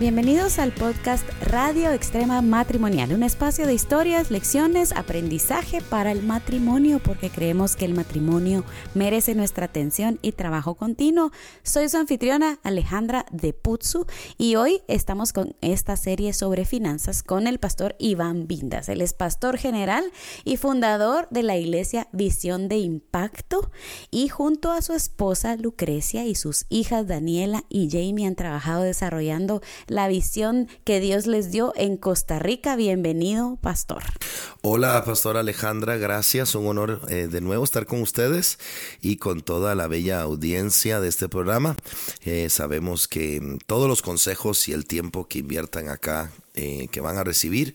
Bienvenidos al podcast Radio Extrema Matrimonial, un espacio de historias, lecciones, aprendizaje para el matrimonio, porque creemos que el matrimonio merece nuestra atención y trabajo continuo. Soy su anfitriona Alejandra de Putsu y hoy estamos con esta serie sobre finanzas con el pastor Iván Vindas. Él es pastor general y fundador de la iglesia Visión de Impacto y junto a su esposa Lucrecia y sus hijas Daniela y Jamie han trabajado desarrollando la visión que Dios les dio en Costa Rica. Bienvenido, pastor. Hola, pastor Alejandra, gracias. Un honor eh, de nuevo estar con ustedes y con toda la bella audiencia de este programa. Eh, sabemos que todos los consejos y el tiempo que inviertan acá, eh, que van a recibir,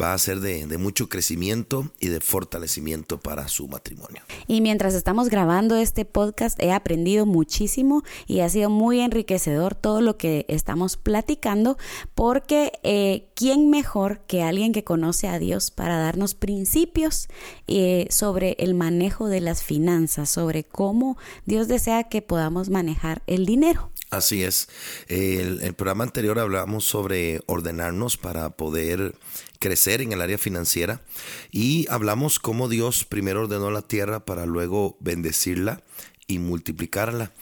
va a ser de, mucho crecimiento y de fortalecimiento para su matrimonio. Y mientras estamos grabando este podcast he aprendido muchísimo y ha sido muy enriquecedor todo lo que estamos platicando porque eh, ¿quién mejor que alguien que conoce a Dios para darnos principios eh, sobre el manejo de las finanzas, sobre cómo Dios desea que podamos manejar el dinero? Así es. El, el, programa anterior hablamos sobre ordenarnos para poder crecer en el área financiera y hablamos cómo Dios primero ordenó la tierra para luego bendecirla y multiplicarla.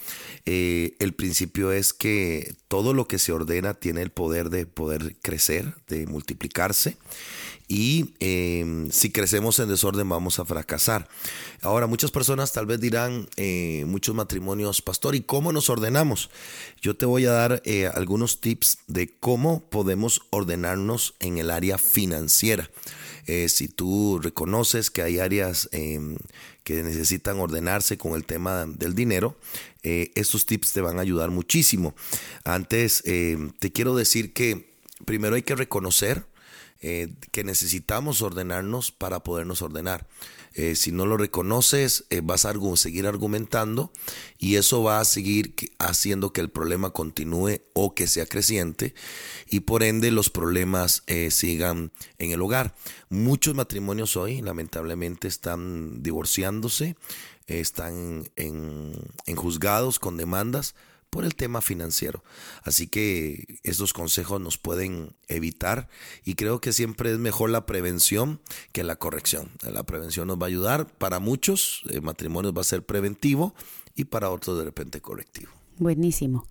Eh, el principio es que todo lo que se ordena tiene el poder de poder crecer, de multiplicarse y em, si crecemos en desorden vamos a fracasar. Ahora, muchas personas tal vez dirán, eh, muchos matrimonios, pastor, ¿y cómo nos ordenamos? Yo te voy a dar eh, algunos tips de cómo podemos ordenarnos en el área financiera. Eh, si tú reconoces que hay áreas em, que necesitan ordenarse con el tema del dinero, estos tips te van a ayudar muchísimo. Antes, em, te quiero decir que primero hay que reconocer eh, que necesitamos ordenarnos para podernos ordenar. Eh, si no lo reconoces, eh, vas a seguir argumentando y eso va a seguir haciendo que el problema continúe o que sea creciente y por ende los problemas sigan en el hogar. Muchos matrimonios hoy lamentablemente están divorciándose, están en, en juzgados con demandas por el tema financiero. Así que estos consejos nos pueden evitar y creo que siempre es mejor la prevención que la corrección. La prevención nos va a ayudar. Para muchos el matrimonio va a ser preventivo y para otros de repente correctivo. Buenísimo.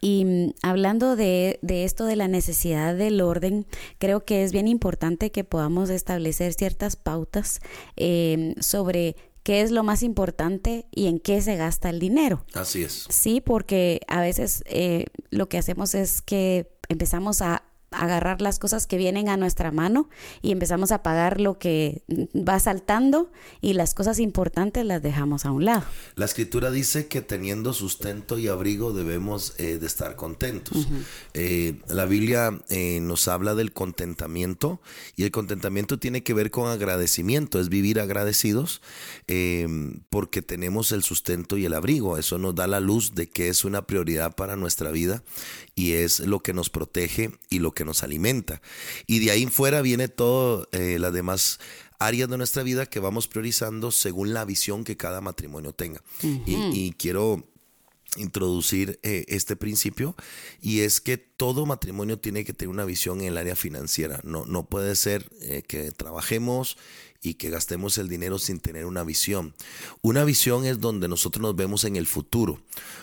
Y mm, hablando de, de, esto de la necesidad del orden, creo que es bien importante que podamos establecer ciertas pautas eh, sobre qué es lo más importante y en qué se gasta el dinero. Así es. Sí, porque a veces eh, lo que hacemos es que empezamos a agarrar las cosas que vienen a nuestra mano y empezamos a pagar lo que va saltando y las cosas importantes las dejamos a un lado. La escritura dice que teniendo sustento y abrigo debemos eh, de estar contentos. Eh, la Biblia eh, nos habla del contentamiento y el contentamiento tiene que ver con agradecimiento, es vivir agradecidos porque tenemos el sustento y el abrigo. Eso nos da la luz de que es una prioridad para nuestra vida y es lo que nos protege y lo que nos alimenta. Y de ahí en fuera viene todo eh, las demás áreas de nuestra vida que vamos priorizando según la visión que cada matrimonio tenga. y, quiero introducir eh, este principio y es que todo matrimonio tiene que tener una visión en el área financiera. No, no puede ser eh, que trabajemos y que gastemos el dinero sin tener una visión. Una visión es donde nosotros nos vemos en el futuro.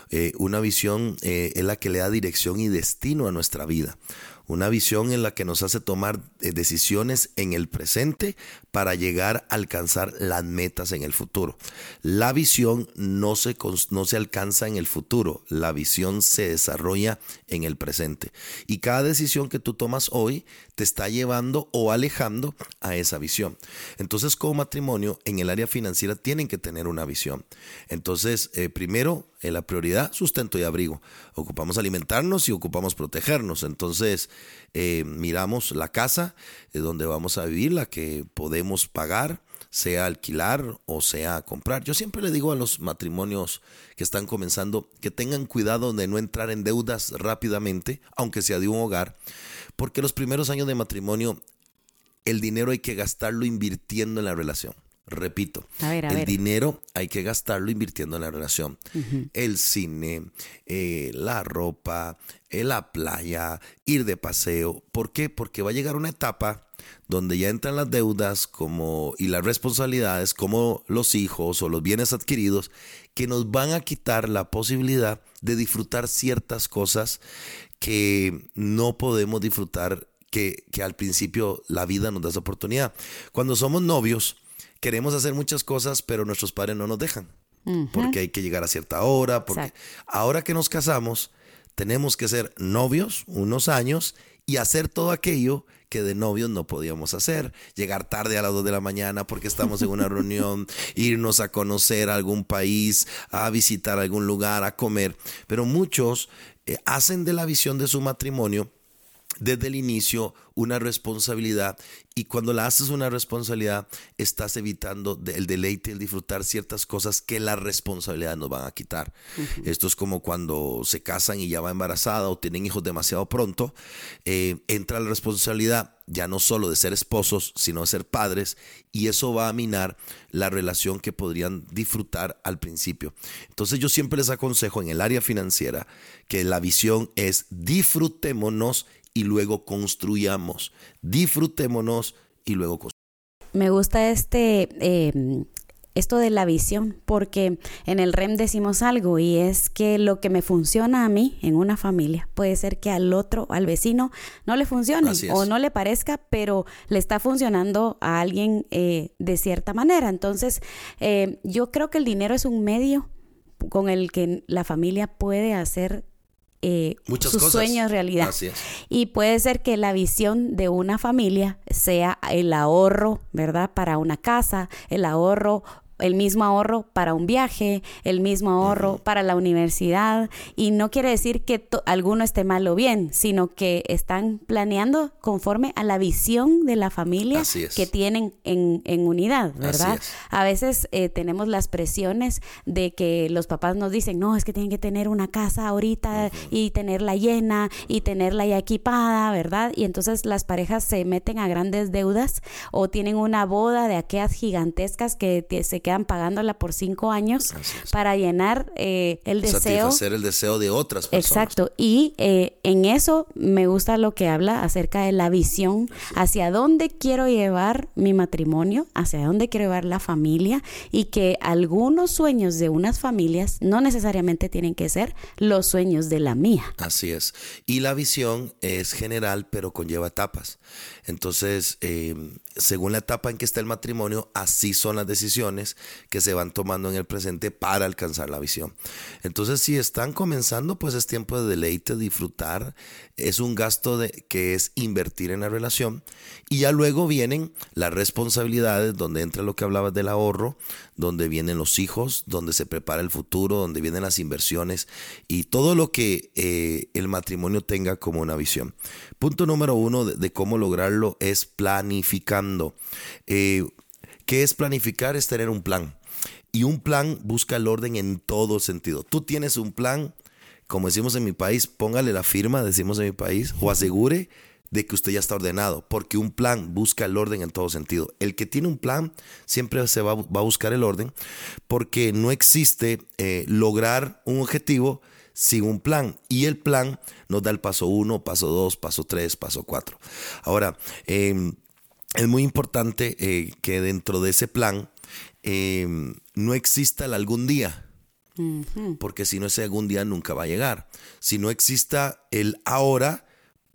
Eh, una visión es la que le da dirección y destino a nuestra vida. Una visión en la que nos hace tomar eh, decisiones en el presente para llegar a alcanzar las metas en el futuro. La visión no se, no se alcanza en el futuro, la visión se desarrolla en el presente. Y cada decisión que tú tomas hoy te está llevando o alejando a esa visión. Entonces, como matrimonio, en el área financiera tienen que tener una visión. Entonces, eh, primero, en la prioridad, sustento y abrigo. Ocupamos alimentarnos y ocupamos protegernos. Entonces, eh, miramos la casa eh, donde vamos a vivir, la que podemos pagar, sea alquilar o sea comprar. Yo siempre le digo a los matrimonios que están comenzando que tengan cuidado de no entrar en deudas rápidamente, aunque sea de un hogar, porque los primeros años de matrimonio el dinero hay que gastarlo invirtiendo en la relación. Repito, el dinero hay que gastarlo invirtiendo en la relación. El cine, eh, la ropa, eh, la playa, ir de paseo. ¿Por qué? Porque va a llegar una etapa donde ya entran las deudas como, y las responsabilidades como los hijos o los bienes adquiridos que nos van a quitar la posibilidad de disfrutar ciertas cosas que no podemos disfrutar que, que al principio la vida nos da esa oportunidad. Cuando somos novios, queremos hacer muchas cosas, pero nuestros padres no nos dejan. Porque hay que llegar a cierta hora. Porque ahora que nos casamos, tenemos que ser novios unos años y hacer todo aquello que de novios no podíamos hacer. Llegar tarde a las 2 de la mañana porque estamos en una reunión, irnos a conocer algún país, a visitar algún lugar, a comer. Pero muchos eh, hacen de la visión de su matrimonio desde el inicio una responsabilidad y cuando la haces una responsabilidad estás evitando el deleite, el disfrutar ciertas cosas que la responsabilidad nos van a quitar. Esto es como cuando se casan y ya va embarazada o tienen hijos demasiado pronto, eh, entra la responsabilidad ya no solo de ser esposos, sino de ser padres, y eso va a minar la relación que podrían disfrutar al principio. Entonces yo siempre les aconsejo en el área financiera que la visión es disfrutémonos y luego construyamos. Disfrutémonos y luego construyamos. Me gusta este... Eh, esto de la visión, porque en el REM decimos algo y es que lo que me funciona a mí en una familia puede ser que al otro, al vecino, no le funcione o no le parezca, pero le está funcionando a alguien eh, de cierta manera. Entonces, eh, yo creo que el dinero es un medio con el que la familia puede hacer eh, sus sueños realidad. Y puede ser que la visión de una familia sea el ahorro, ¿verdad? Para una casa, el ahorro el mismo ahorro para un viaje, el mismo ahorro para la universidad. Y no quiere decir que alguno esté mal o bien, sino que están planeando conforme a la visión de la familia que tienen en, en unidad, ¿verdad? A veces eh, tenemos las presiones de que los papás nos dicen, no, es que tienen que tener una casa ahorita y tenerla llena y tenerla ya equipada, ¿verdad? Y entonces las parejas se meten a grandes deudas o tienen una boda de aquellas gigantescas que se quedan pagándola por cinco años para llenar eh, el deseo. Satisfacer el deseo de otras personas. Exacto. Y eh, en eso me gusta lo que habla acerca de la visión, hacia dónde quiero llevar mi matrimonio, hacia dónde quiero llevar la familia y que algunos sueños de unas familias no necesariamente tienen que ser los sueños de la mía. Así es. Y la visión es general, pero conlleva etapas. Entonces, eh, según la etapa en que está el matrimonio, así son las decisiones que se van tomando en el presente para alcanzar la visión. Entonces, si están comenzando, pues es tiempo de deleite, disfrutar. Es un gasto de, que es invertir en la relación. Y ya luego vienen las responsabilidades, donde entra lo que hablabas del ahorro, donde vienen los hijos, donde se prepara el futuro, donde vienen las inversiones y todo lo que eh, el matrimonio tenga como una visión. Punto número uno de, cómo lograrlo es planificando. Eh, ¿Qué es planificar? Es tener un plan. Y un plan busca el orden en todo sentido. Tú tienes un plan, como decimos en mi país, póngale la firma, decimos en mi país, o asegure de que usted ya está ordenado, porque un plan busca el orden en todo sentido. El que tiene un plan siempre se va, a buscar el orden, porque no existe eh, lograr un objetivo sin un plan. Y el plan nos da el paso uno, paso dos, paso tres, paso cuatro. Ahora, eh, es muy importante eh, que dentro de ese plan em, no exista el algún día. Porque si no ese algún día nunca va a llegar. Si no exista el ahora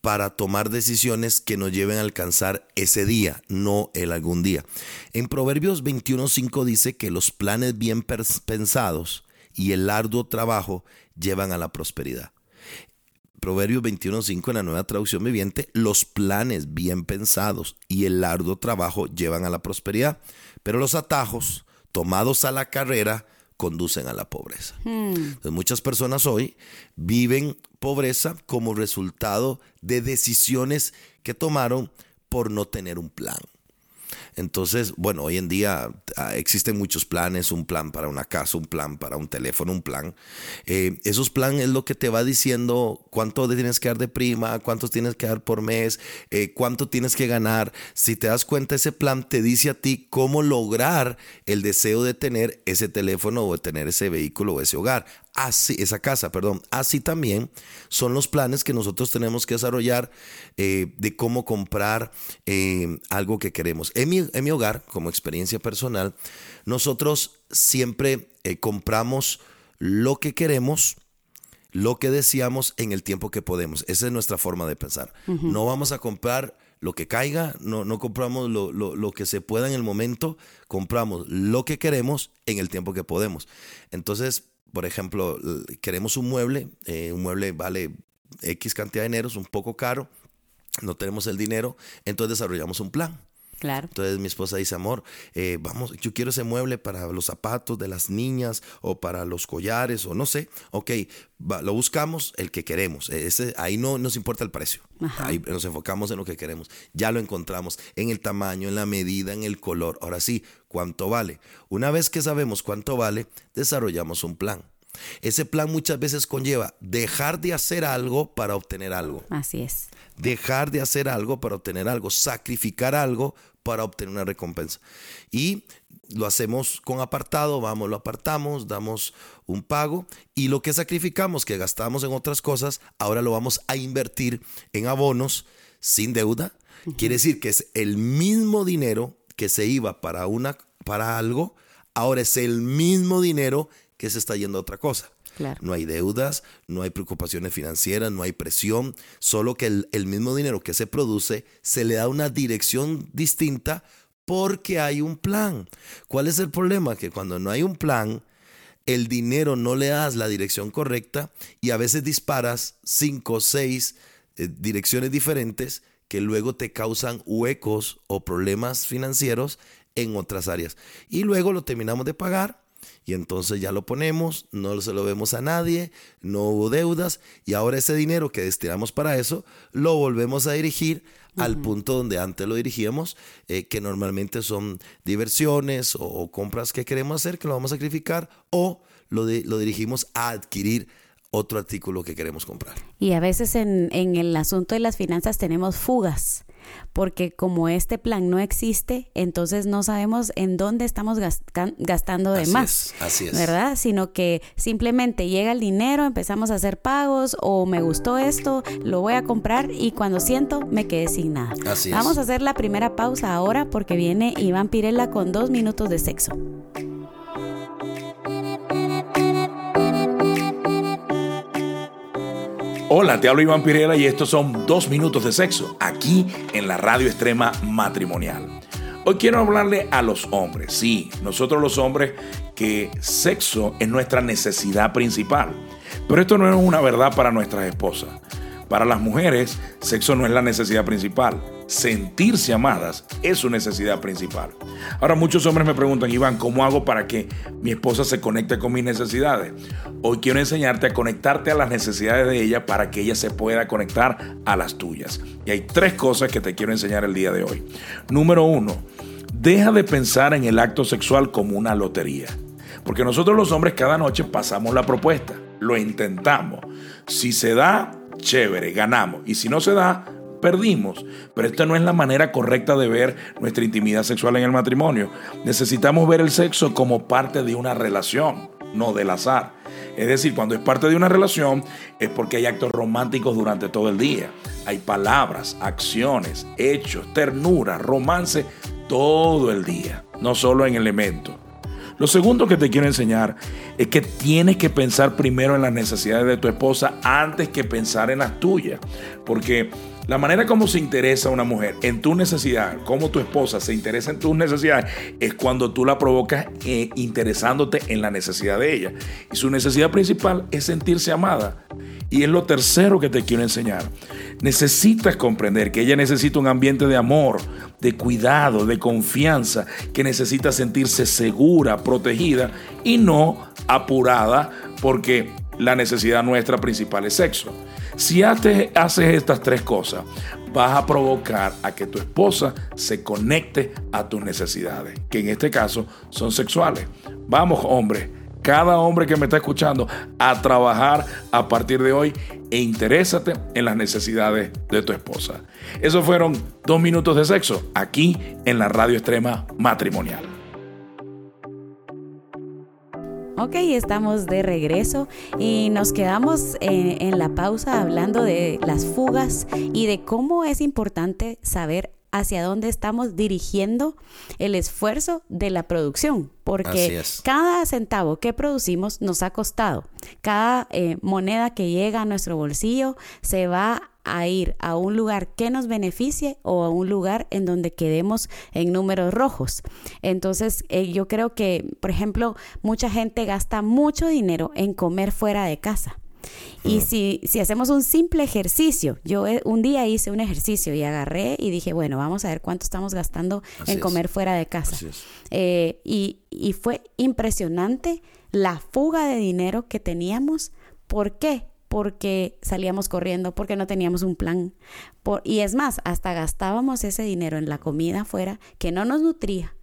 para tomar decisiones que nos lleven a alcanzar ese día, no el algún día. En Proverbios 21.5 dice que los planes bien pensados y el arduo trabajo llevan a la prosperidad. Proverbios 21.5 en la nueva traducción viviente, los planes bien pensados y el arduo trabajo llevan a la prosperidad, pero los atajos tomados a la carrera conducen a la pobreza. muchas personas hoy viven pobreza como resultado de decisiones que tomaron por no tener un plan. Entonces, bueno, hoy en día ah, existen muchos planes, un plan para una casa, un plan para un teléfono, un plan. Eh, esos planes es lo que te va diciendo cuánto tienes que dar de prima, cuántos tienes que dar por mes, eh, cuánto tienes que ganar. Si te das cuenta, ese plan te dice a ti cómo lograr el deseo de tener ese teléfono o de tener ese vehículo o ese hogar así, esa casa, perdón, así también son los planes que nosotros tenemos que desarrollar eh, de cómo comprar eh, algo que queremos. En mi, hogar, como experiencia personal, nosotros siempre eh, compramos lo que queremos, lo que deseamos en el tiempo que podemos. Esa es nuestra forma de pensar. No vamos a comprar lo que caiga, no, no compramos lo, lo, que se pueda en el momento, compramos lo que queremos en el tiempo que podemos. Entonces, por ejemplo, queremos un mueble, eh, un mueble vale X cantidad de dinero, es un poco caro, no tenemos el dinero, entonces desarrollamos un plan. Claro. Entonces mi esposa dice, amor, eh, vamos, yo quiero ese mueble para los zapatos de las niñas o para los collares o no sé. Ok, lo buscamos, el que queremos. Ese, ahí no nos importa el precio. Ahí nos enfocamos en lo que queremos. Ya lo encontramos en el tamaño, en la medida, en el color. Ahora sí, ¿cuánto vale? Una vez que sabemos cuánto vale, desarrollamos un plan. Ese plan muchas veces conlleva dejar de hacer algo para obtener algo. Así es. Dejar de hacer algo para obtener algo, sacrificar algo para obtener una recompensa. Y lo hacemos con apartado, vamos, lo apartamos, damos un pago y lo que sacrificamos, que gastamos en otras cosas, ahora lo vamos a invertir en abonos sin deuda. Quiere decir que es el mismo dinero que se iba para, una, para algo, ahora es el mismo dinero que se está yendo a otra cosa. No hay deudas, no hay preocupaciones financieras, no hay presión, solo que el, mismo dinero que se produce se le da una dirección distinta porque hay un plan. ¿Cuál es el problema? Que cuando no hay un plan, el dinero no le das la dirección correcta y a veces disparas cinco o seis eh, direcciones diferentes que luego te causan huecos o problemas financieros en otras áreas. Y luego lo terminamos de pagar y entonces ya lo ponemos, no se lo vemos a nadie, no hubo deudas y ahora ese dinero que destinamos para eso lo volvemos a dirigir al punto donde antes lo dirigíamos, eh, que normalmente son diversiones o, compras que queremos hacer, que lo vamos a sacrificar, o lo, lo dirigimos a adquirir otro artículo que queremos comprar. Y a veces en, en el asunto de las finanzas tenemos fugas porque como este plan no existe, entonces no sabemos en dónde estamos gastando de más. así es. ¿Verdad? Sino que simplemente llega el dinero, empezamos a hacer pagos o me gustó esto, lo voy a comprar y cuando siento me quedé sin nada. Así Vamos a hacer la primera pausa ahora porque viene Iván Pirela con dos minutos de sexo. Hola, te hablo Iván Pirela y estos son dos minutos de sexo aquí en la radio extrema matrimonial. Hoy quiero hablarle a los hombres, sí, nosotros los hombres, que sexo es nuestra necesidad principal. Pero esto no es una verdad para nuestras esposas. Para las mujeres, sexo no es la necesidad principal sentirse amadas es su necesidad principal. Ahora muchos hombres me preguntan, Iván, ¿cómo hago para que mi esposa se conecte con mis necesidades? Hoy quiero enseñarte a conectarte a las necesidades de ella para que ella se pueda conectar a las tuyas. Y hay tres cosas que te quiero enseñar el día de hoy. Número uno, deja de pensar en el acto sexual como una lotería. Porque nosotros los hombres cada noche pasamos la propuesta, lo intentamos. Si se da, chévere, ganamos. Y si no se da, perdimos. Pero esta no es la manera correcta de ver nuestra intimidad sexual en el matrimonio. Necesitamos ver el sexo como parte de una relación, no del azar. Es decir, cuando es parte de una relación es porque hay actos románticos durante todo el día. Hay palabras, acciones, hechos, ternura, romance todo el día, no solo en elementos. Lo segundo que te quiero enseñar es que tienes que pensar primero en las necesidades de tu esposa antes que pensar en las tuyas. Porque la manera como se interesa una mujer en tu necesidad, como tu esposa se interesa en tus necesidades, es cuando tú la provocas eh, interesándote en la necesidad de ella. Y su necesidad principal es sentirse amada. Y es lo tercero que te quiero enseñar. Necesitas comprender que ella necesita un ambiente de amor, de cuidado, de confianza, que necesita sentirse segura, protegida y no apurada porque la necesidad nuestra principal es sexo. Si haces estas tres cosas, vas a provocar a que tu esposa se conecte a tus necesidades, que en este caso son sexuales. Vamos, hombre, cada hombre que me está escuchando, a trabajar a partir de hoy e interésate en las necesidades de tu esposa. Esos fueron dos minutos de sexo aquí en la radio extrema matrimonial. Ok, estamos de regreso y nos quedamos en, en, la pausa hablando de las fugas y de cómo es importante saber hacia dónde estamos dirigiendo el esfuerzo de la producción, porque cada centavo que producimos nos ha costado. Cada eh, moneda que llega a nuestro bolsillo se va a ir a un lugar que nos beneficie o a un lugar en donde quedemos en números rojos. Entonces, eh, yo creo que, por ejemplo, mucha gente gasta mucho dinero en comer fuera de casa. Y si, si hacemos un simple ejercicio, yo eh, un día hice un ejercicio y agarré y dije, bueno, vamos a ver cuánto estamos gastando en comer fuera de casa. Eh, y, y fue impresionante la fuga de dinero que teníamos. ¿Por qué? porque salíamos corriendo, porque no teníamos un plan. Por, y es más, hasta gastábamos ese dinero en la comida afuera que no nos nutría,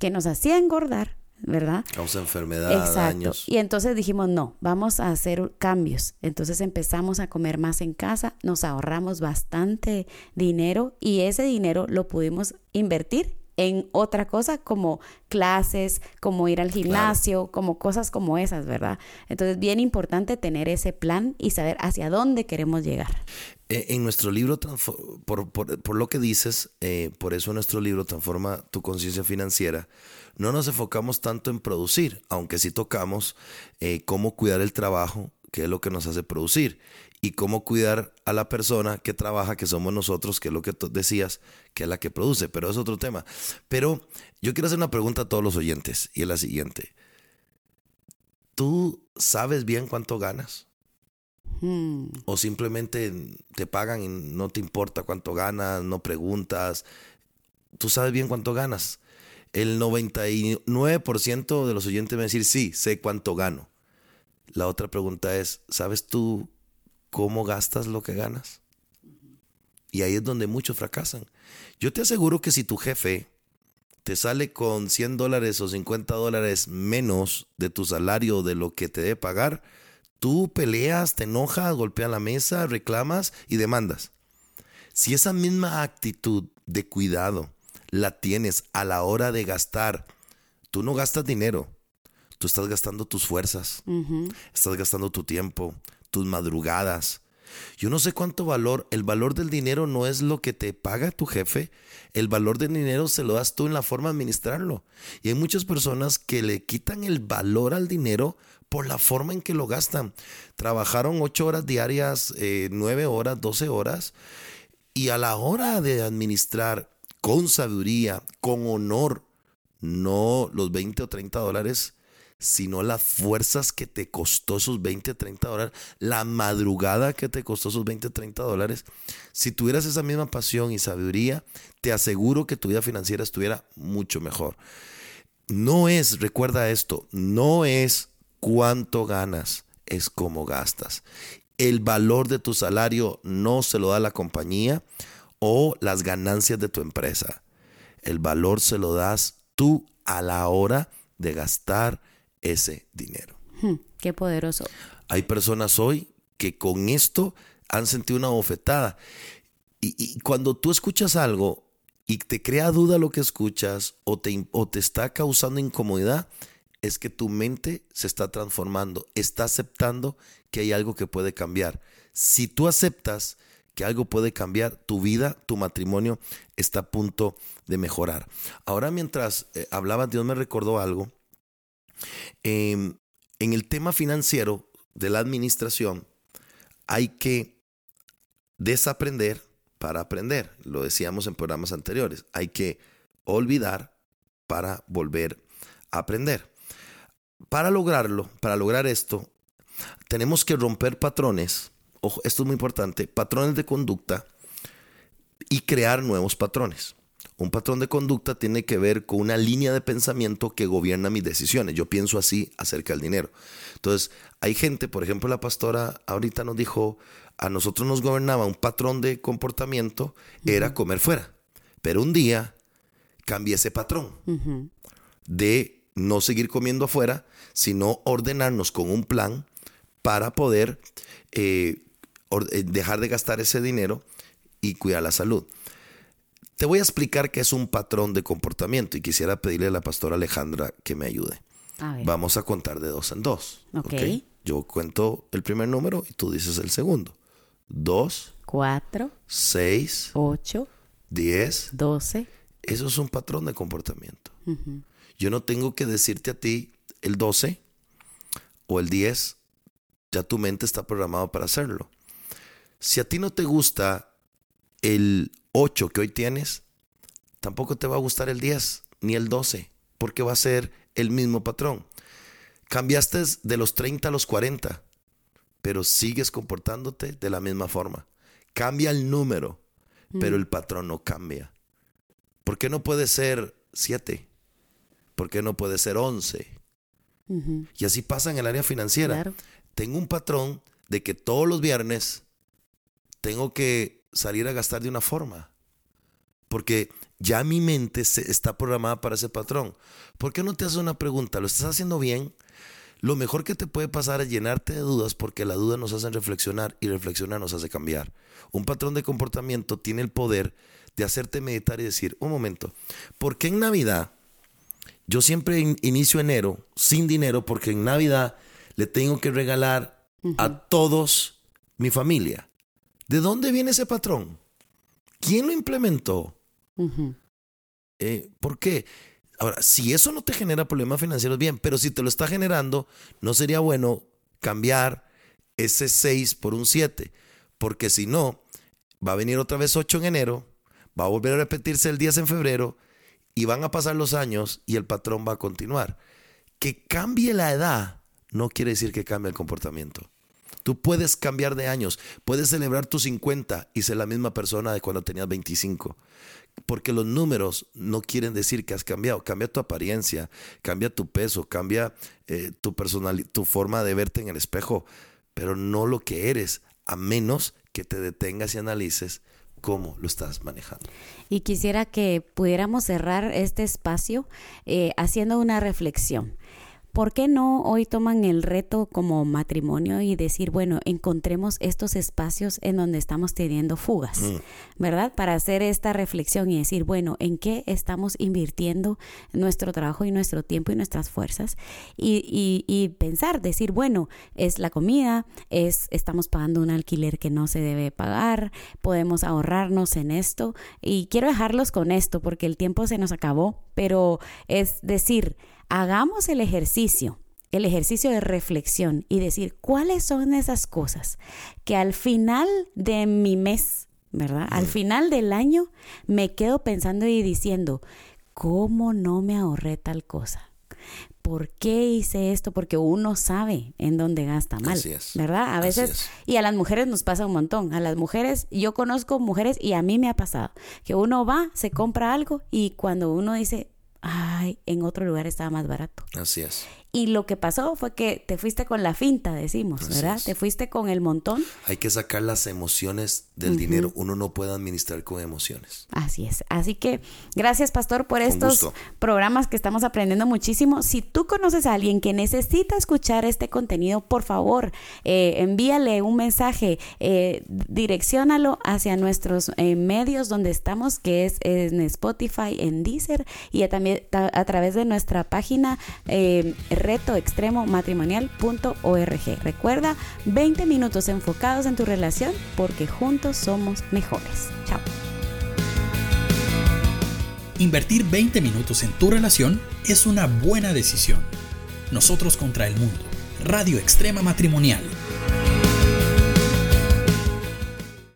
que nos hacía engordar ¿verdad? Causa enfermedad, daños. Y entonces dijimos, no, vamos a hacer cambios. Entonces empezamos a comer más en casa, nos ahorramos bastante dinero y ese dinero lo pudimos invertir en otra cosa como clases, como ir al gimnasio, como cosas como esas, ¿verdad? Entonces, bien importante tener ese plan y saber hacia dónde queremos llegar. Eh, en nuestro libro, por, por, lo que dices, eh, por eso nuestro libro Transforma tu conciencia financiera, no nos enfocamos tanto en producir, aunque sí tocamos eh, cómo cuidar el trabajo, que es lo que nos hace producir, y cómo cuidar a la persona que trabaja, que somos nosotros, que es lo que tú decías, que es la que produce, pero es otro tema. Pero yo quiero hacer una pregunta a todos los oyentes, y es la siguiente. ¿Tú sabes bien cuánto ganas? Hmm. O simplemente te pagan y no te importa cuánto ganas, no preguntas. Tú sabes bien cuánto ganas el 99% de los oyentes van a decir, sí, sé cuánto gano. La otra pregunta es, ¿sabes tú cómo gastas lo que ganas? Y ahí es donde muchos fracasan. Yo te aseguro que si tu jefe te sale con 100 dólares o 50 dólares menos de tu salario de lo que te debe pagar, tú peleas, te enojas, golpeas la mesa, reclamas y demandas. Si esa misma actitud de cuidado la tienes a la hora de gastar. Tú no gastas dinero, tú estás gastando tus fuerzas, estás gastando tu tiempo, tus madrugadas. Yo no sé cuánto valor, el valor del dinero no es lo que te paga tu jefe, el valor del dinero se lo das tú en la forma de administrarlo. Y hay muchas personas que le quitan el valor al dinero por la forma en que lo gastan. Trabajaron ocho horas diarias, eh, nueve horas, doce horas, y a la hora de administrar con sabiduría, con honor, no los 20 o 30 dólares, sino las fuerzas que te costó esos 20 o 30 dólares, la madrugada que te costó esos 20 o 30 dólares. Si tuvieras esa misma pasión y sabiduría, te aseguro que tu vida financiera estuviera mucho mejor. No es, recuerda esto, no es cuánto ganas, es cómo gastas. El valor de tu salario no se lo da la compañía, o las ganancias de tu empresa. El valor se lo das tú a la hora de gastar ese dinero. Hmm, qué poderoso. Hay personas hoy que con esto han sentido una bofetada. Y, cuando tú escuchas algo y te crea duda lo que escuchas o te, o te está causando incomodidad, es que tu mente se está transformando, está aceptando que hay algo que puede cambiar. Si tú aceptas que algo puede cambiar, tu vida, tu matrimonio está a punto de mejorar. Ahora mientras eh, hablaba, Dios me recordó algo. Em, en el tema financiero de la administración hay que desaprender para aprender. Lo decíamos en programas anteriores. Hay que olvidar para volver a aprender. Para lograrlo, para lograr esto, tenemos que romper patrones esto es muy importante, patrones de conducta y crear nuevos patrones. Un patrón de conducta tiene que ver con una línea de pensamiento que gobierna mis decisiones. Yo pienso así acerca del dinero. Entonces, hay gente, por ejemplo, la pastora ahorita nos dijo, a nosotros nos gobernaba un patrón de comportamiento, era comer fuera. Pero un día cambié ese patrón de no seguir comiendo afuera, sino ordenarnos con un plan para poder eh, dejar de gastar ese dinero y cuidar la salud. Te voy a explicar qué es un patrón de comportamiento y quisiera pedirle a la pastora Alejandra que me ayude. Vamos a contar de dos en dos. Yo cuento el primer número y tú dices el segundo. Dos. Cuatro. Seis. Ocho. Diez. Doce. Eso es un patrón de comportamiento. Yo no tengo que decirte a ti el doce o el diez. Ya tu mente está programado para hacerlo. Si a ti no te gusta el 8 que hoy tienes, tampoco te va a gustar el 10 ni el 12, porque va a ser el mismo patrón. Cambiaste de los 30 a los 40, pero sigues comportándote de la misma forma. Cambia el número, pero mm. el patrón no cambia. ¿Por qué no puede ser 7? ¿Por qué no puede ser 11? Y así pasa en el área financiera. Tengo un patrón de que todos los viernes tengo que salir a gastar de una forma. Porque ya mi mente se está programada para ese patrón. ¿Por qué no te haces una pregunta? ¿Lo estás haciendo bien? Lo mejor que te puede pasar es llenarte de dudas porque la duda nos hace reflexionar y reflexionar nos hace cambiar. Un patrón de comportamiento tiene el poder de hacerte meditar y decir, un momento, ¿por qué en Navidad yo siempre inicio enero sin dinero porque en Navidad le tengo que regalar a todos mi familia? ¿De dónde viene ese patrón? ¿Quién lo implementó? Eh, ¿Por qué? Ahora, si eso no te genera problemas financieros, bien, pero si te lo está generando, no sería bueno cambiar ese 6 por un 7, porque si no, va a venir otra vez 8 en enero, va a volver a repetirse el 10 en febrero y van a pasar los años y el patrón va a continuar. Que cambie la edad no quiere decir que cambie el comportamiento. Tú puedes cambiar de años, puedes celebrar tus 50 y ser la misma persona de cuando tenías 25. Porque los números no quieren decir que has cambiado. Cambia tu apariencia, cambia tu peso, cambia eh, tu, tu forma de verte en el espejo, pero no lo que eres, a menos que te detengas y analices cómo lo estás manejando. Y quisiera que pudiéramos cerrar este espacio eh, haciendo una reflexión. ¿Por qué no hoy toman el reto como matrimonio y decir, bueno, encontremos estos espacios en donde estamos teniendo fugas, mm. ¿verdad? Para hacer esta reflexión y decir, bueno, ¿en qué estamos invirtiendo nuestro trabajo y nuestro tiempo y nuestras fuerzas? Y, y, pensar, decir, bueno, es la comida, es, estamos pagando un alquiler que no se debe pagar, podemos ahorrarnos en esto. Y quiero dejarlos con esto porque el tiempo se nos acabó, pero es decir, hagamos el ejercicio, el ejercicio de reflexión y decir cuáles son esas cosas que al final de mi mes, ¿verdad? Al final del año me quedo pensando y diciendo, ¿cómo no me ahorré tal cosa? ¿Por qué hice esto? Porque uno sabe en dónde gasta mal, ¿verdad? A veces, y a las mujeres nos pasa un montón. A las mujeres, yo conozco mujeres y a mí me ha pasado que uno va, se compra algo y cuando uno dice, ay, en otro lugar estaba más barato. Así es. Y lo que pasó fue que te fuiste con la finta, decimos, ¿verdad? Te fuiste con el montón. Hay que sacar las emociones del dinero. Uno no puede administrar con emociones. Así es. Así que gracias, Pastor, por estos programas que estamos aprendiendo muchísimo. Si tú conoces a alguien que necesita escuchar este contenido, por favor, eh, envíale un mensaje, eh, direcciónalo hacia nuestros eh, medios donde estamos, que es en Spotify, en Deezer y también a, través de nuestra página eh, retoextremomatrimonial.org. Recuerda, 20 minutos enfocados en tu relación porque juntos somos mejores. Chao. Invertir 20 minutos en tu relación es una buena decisión. Nosotros contra el mundo. Radio Extrema Matrimonial